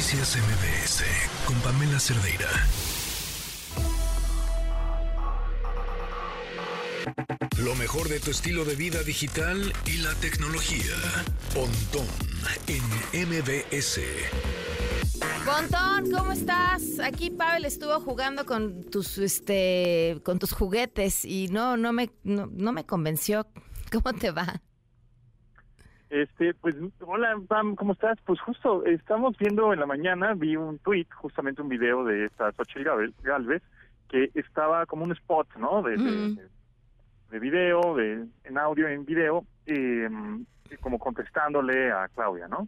Noticias MBS con Pamela Cerdeira. Lo mejor de tu estilo de vida digital y la tecnología. Pontón en MBS. Pontón, ¿cómo estás? Aquí Pavel estuvo jugando con tus este con tus juguetes y no no me no, no me convenció. ¿Cómo te va? Este, pues, hola, Pam, ¿cómo estás? Pues justo estamos viendo en la mañana, vi un tweet, justamente un video de esta Xochitl Galvez, que estaba como un spot, ¿no? De, de, de video, de, en audio, en video, eh, como contestándole a Claudia, ¿no?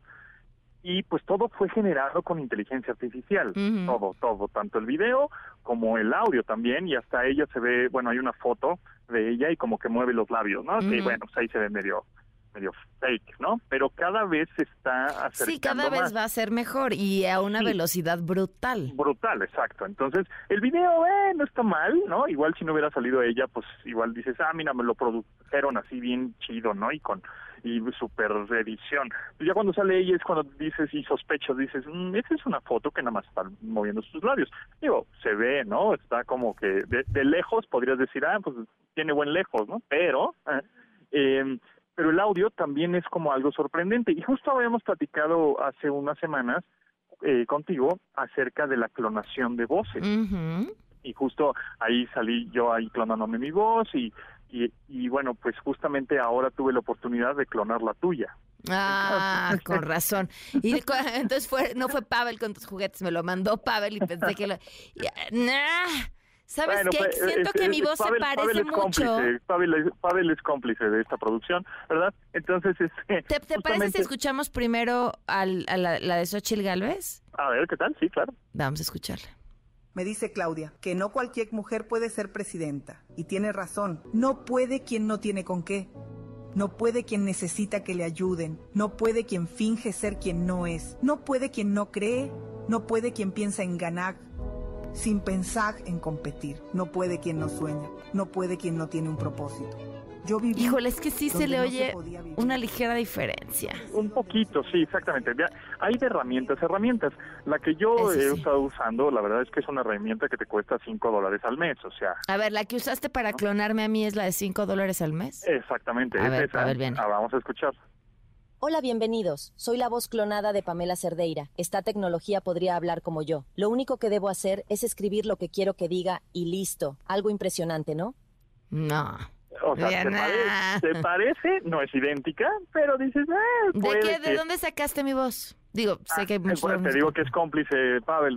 Y pues todo fue generado con inteligencia artificial, todo, todo, tanto el video como el audio también, y hasta ella se ve, bueno, hay una foto de ella y como que mueve los labios, ¿no? Y bueno, pues ahí se ve medio medio fake, ¿no? Pero cada vez se está acercando Sí, cada vez va a ser mejor y a una velocidad brutal. Brutal, exacto. Entonces, el video, eh, no está mal, ¿no? Igual si no hubiera salido ella, pues igual dices, ah, mira, me lo produjeron así bien chido, ¿no? Y con y super edición. Pues ya cuando sale ella es cuando dices y sospechas, dices, mmm, esa es una foto que nada más está moviendo sus labios. Digo, se ve, ¿no? Está como que de, de lejos podrías decir, ah, pues tiene buen lejos, ¿no? Pero... Eh, eh, pero el audio también es como algo sorprendente. Y justo habíamos platicado hace unas semanas eh, contigo acerca de la clonación de voces. Y justo ahí salí yo ahí clonándome mi voz y, y, y, bueno, pues justamente ahora tuve la oportunidad de clonar la tuya. Ah, con razón. Y entonces fue, no fue Pavel con tus juguetes, me lo mandó Pavel y pensé que lo... Nah. ¿Sabes qué? Pues, Siento que mi voz se parece mucho. Pavel, es cómplice de esta producción, ¿verdad? Entonces, este, ¿Te, te parece si escuchamos primero al, a la, la de Xochitl Galvez? A ver, ¿qué tal? Sí, claro. Vamos a escucharla. Me dice Claudia que no cualquier mujer puede ser presidenta. Y tiene razón. No puede quien no tiene con qué. No puede quien necesita que le ayuden. No puede quien finge ser quien no es. No puede quien no cree. No puede quien piensa en ganar sin pensar en competir. No puede quien no sueña, no puede quien no tiene un propósito. Yo viví Híjole, es que sí se le oye una ligera diferencia. Un poquito, sí, exactamente. Hay de herramientas, herramientas. La que yo he estado usando, la verdad es que es una herramienta que te cuesta 5 dólares al mes, o sea... A ver, la que usaste para clonarme a mí es la de 5 dólares al mes. Exactamente. A ver, a ver, bien. Ah, vamos a escuchar. Hola, bienvenidos. Soy la voz clonada de Pamela Cerdeira. Esta tecnología podría hablar como yo. Lo único que debo hacer es escribir lo que quiero que diga y listo. Algo impresionante, ¿no? No. O sea, ¿te, parece? No es idéntica, pero dices, eh, ¿De qué? ¿De dónde sacaste mi voz? Digo, sé ah, que... Bueno, te digo que es cómplice, Pavel.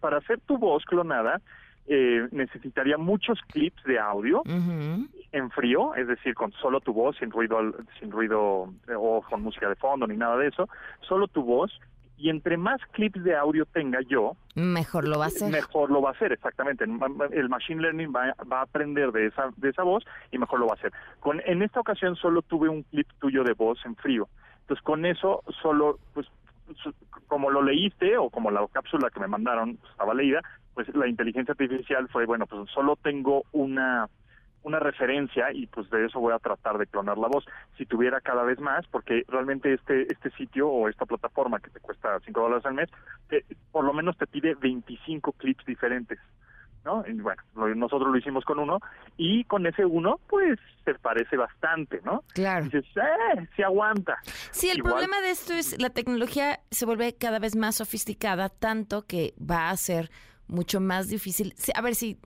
para hacer tu voz clonada, eh, necesitaría muchos clips de audio en frío, es decir, con solo tu voz, sin ruido, sin ruido eh, o con música de fondo ni nada de eso, solo tu voz. Y entre más clips de audio tenga yo, mejor lo va a hacer. Mejor lo va a hacer, exactamente. El machine learning va, va a aprender de esa de esa voz y mejor lo va a hacer. Con en esta ocasión solo tuve un clip tuyo de voz en frío. Entonces con eso solo pues como lo leíste o como la cápsula que me mandaron estaba leída, pues la inteligencia artificial fue, bueno, pues solo tengo una una referencia y pues de eso voy a tratar de clonar la voz. Si tuviera cada vez más, porque realmente este este sitio o esta plataforma que te cuesta 5 dólares al mes, por lo menos te pide 25 clips diferentes. ¿No? Y bueno, nosotros lo hicimos con uno y con ese uno, pues se parece bastante, ¿no? Claro. dices, ¡eh! Se aguanta. Sí, el problema de esto es la tecnología se vuelve cada vez más sofisticada, tanto que va a ser mucho más difícil. A ver si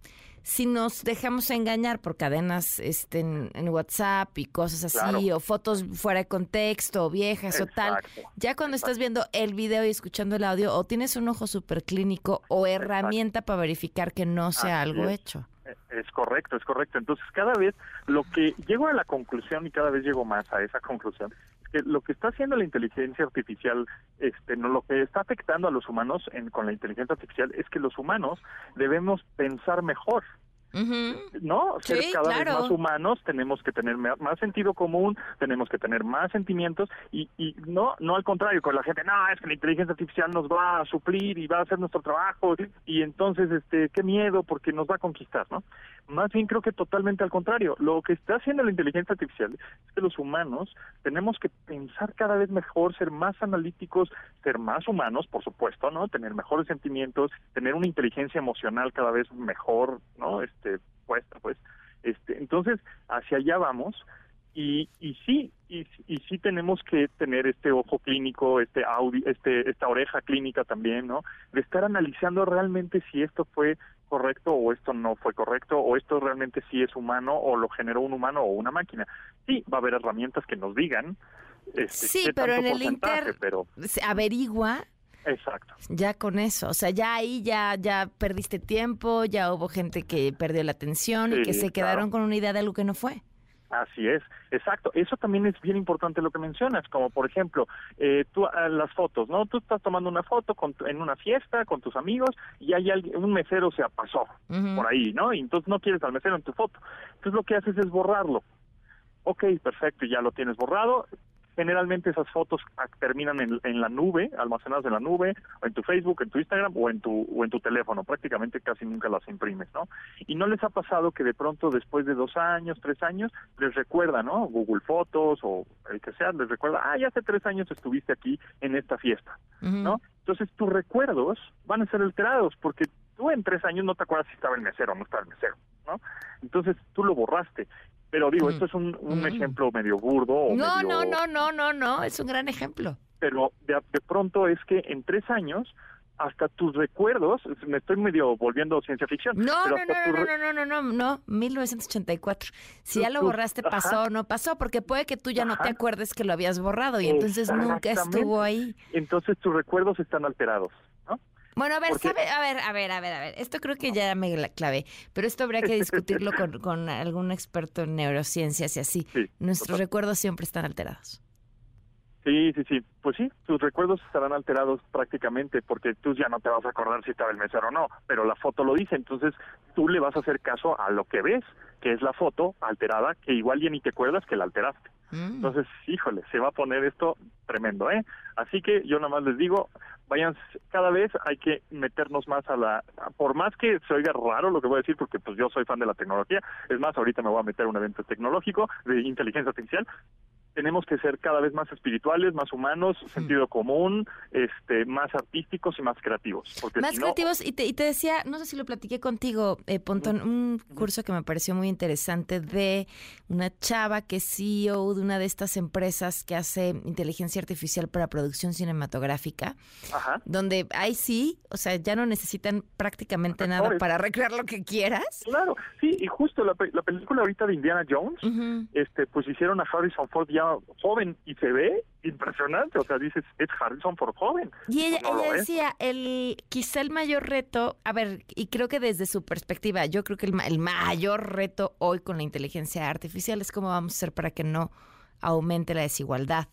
si nos dejamos engañar por cadenas este, en, WhatsApp y cosas así, o fotos fuera de contexto, o viejas o tal, ya cuando estás viendo el video y escuchando el audio, o tienes un ojo súper clínico o herramienta para verificar que no sea algo hecho. E, es correcto, es correcto. Entonces, cada vez lo que llego a la conclusión y cada vez llego más a esa conclusión que lo que está haciendo la inteligencia artificial, este, no lo que está afectando a los humanos en, con la inteligencia artificial es que los humanos debemos pensar mejor. ¿No? Ser cada vez más humanos, tenemos que tener más sentido común, tenemos que tener más sentimientos y, y no no al contrario, con la gente, no, es que la inteligencia artificial nos va a suplir y va a hacer nuestro trabajo y entonces, este, qué miedo porque nos va a conquistar, ¿no? Más bien creo que totalmente al contrario. Lo que está haciendo la inteligencia artificial es que los humanos tenemos que pensar cada vez mejor, ser más analíticos, ser más humanos, por supuesto, ¿no? Tener mejores sentimientos, tener una inteligencia emocional cada vez mejor, ¿no? Este, puesta, pues. Este, entonces, hacia allá vamos y, y sí y, y sí tenemos que tener este ojo clínico este audio este esta oreja clínica también no de estar analizando realmente si esto fue correcto o esto no fue correcto o esto realmente sí es humano o lo generó un humano o una máquina sí va a haber herramientas que nos digan este, sí qué pero tanto en el inter pero se averigua exacto ya con eso, o sea, ya ahí ya ya perdiste tiempo, ya hubo gente que perdió la atención y que se claro. quedaron con una idea de algo que no fue. Así es, exacto. Eso también es bien importante lo que mencionas, como por ejemplo, eh, tú, ah, las fotos, ¿no? Tú estás tomando una foto con tu- en una fiesta con tus amigos y hay alguien, un mesero se pasó por ahí, ¿no? Y entonces no quieres al mesero en tu foto. Entonces lo que haces es borrarlo. Ok, perfecto, ya lo tienes borrado. Generalmente esas fotos ah, terminan en, en la nube, almacenadas en la nube, o en tu Facebook, en tu Instagram o en tu o en tu teléfono. Prácticamente casi nunca las imprimes, ¿no? Y no les ha pasado que de pronto después de dos años, tres años, les recuerda, ¿no? Google Fotos o el que sea, les recuerda, ah, ya hace tres años estuviste aquí en esta fiesta. ¿no? Entonces tus recuerdos van a ser alterados porque tú en tres años no te acuerdas si estaba el mesero o no estaba el mesero, ¿no? Entonces tú lo borraste. Pero digo, esto es un, un ejemplo medio burdo. O No, medio- no, no, no, no, no, es un gran ejemplo. Pero de, de pronto es que en tres años hasta tus recuerdos, me estoy medio volviendo ciencia ficción. No, no, no, no, no, no, no, no, no, 1984. Si ya lo borraste, pasó o no pasó, porque puede que tú ya no te acuerdes que lo habías borrado y entonces nunca estuvo ahí. Entonces tus recuerdos están alterados. Bueno, a ver, Porque- sabe, a ver, a ver, a ver, a ver. Esto creo que ya me la clavé, pero esto habría que discutirlo con, con algún experto en neurociencias y así. Sí, Nuestros total. recuerdos siempre están alterados. Sí, sí, sí. Pues sí, tus recuerdos estarán alterados prácticamente porque tú ya no te vas a acordar si estaba el mesero o no, pero la foto lo dice, entonces tú le vas a hacer caso a lo que ves, que es la foto alterada, que igual ya ni te acuerdas que la alteraste. Mm. Entonces, híjole, se va a poner esto tremendo, ¿eh? Así que yo nada más les digo, vayan, cada vez hay que meternos más a la, por más que se oiga raro lo que voy a decir, porque pues yo soy fan de la tecnología, es más, ahorita me voy a meter a un evento tecnológico de inteligencia artificial, tenemos que ser cada vez más espirituales, más humanos, sentido común, este, más artísticos y más creativos. Porque Más si no, creativos, y te, y te decía, no sé si lo platiqué contigo, eh, Pontón, un curso que me pareció muy interesante de una chava que es CEO de una de estas empresas que hace inteligencia artificial para producción cinematográfica, Ajá, donde ahí sí, o sea, ya no necesitan prácticamente nada para recrear lo que quieras. claro, sí, y justo la, la película ahorita de Indiana Jones, este pues hicieron a Harrison Ford ya joven y se ve impresionante, o sea, dices, es Harrison Ford joven. Y ella, no decía, el, quizá el mayor reto, a ver, y creo que desde su perspectiva, yo creo que el, ma- el mayor reto hoy con la inteligencia artificial es cómo vamos a hacer para que no aumente la desigualdad.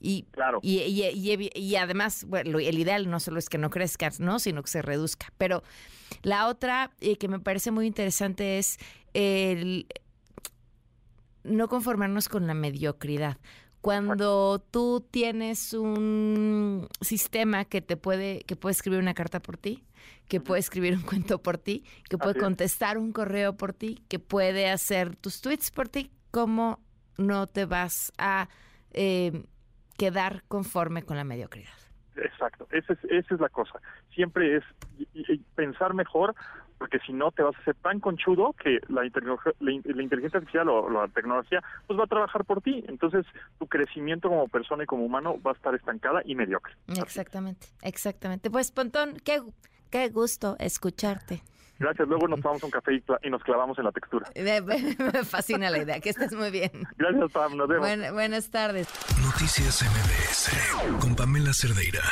Y, Claro. y, y- y además, bueno, el ideal no solo es que no crezca, ¿no? sino que se reduzca. Pero la otra eh, que me parece muy interesante es el no conformarnos con la mediocridad. Cuando tú tienes un sistema que te puede, que puede escribir una carta por ti, que puede escribir un cuento por ti, que puede contestar un correo por ti, que puede hacer tus tweets por ti, ¿cómo no te vas a eh, quedar conforme con la mediocridad? Exacto, esa es, esa es la cosa. Siempre es pensar mejor, porque si no te vas a hacer tan conchudo que la, inteligencia artificial o la tecnología pues va a trabajar por ti. Entonces tu crecimiento como persona y como humano va a estar estancada y mediocre. Exactamente, exactamente. Pues, Pontón, qué, qué gusto escucharte. Gracias, luego nos tomamos un café y, nos clavamos en la textura. Me, me- me fascina la idea, que estés muy bien. Gracias, Pam, nos vemos. Buen- buenas tardes. Noticias MBS con Pamela Cerdeira.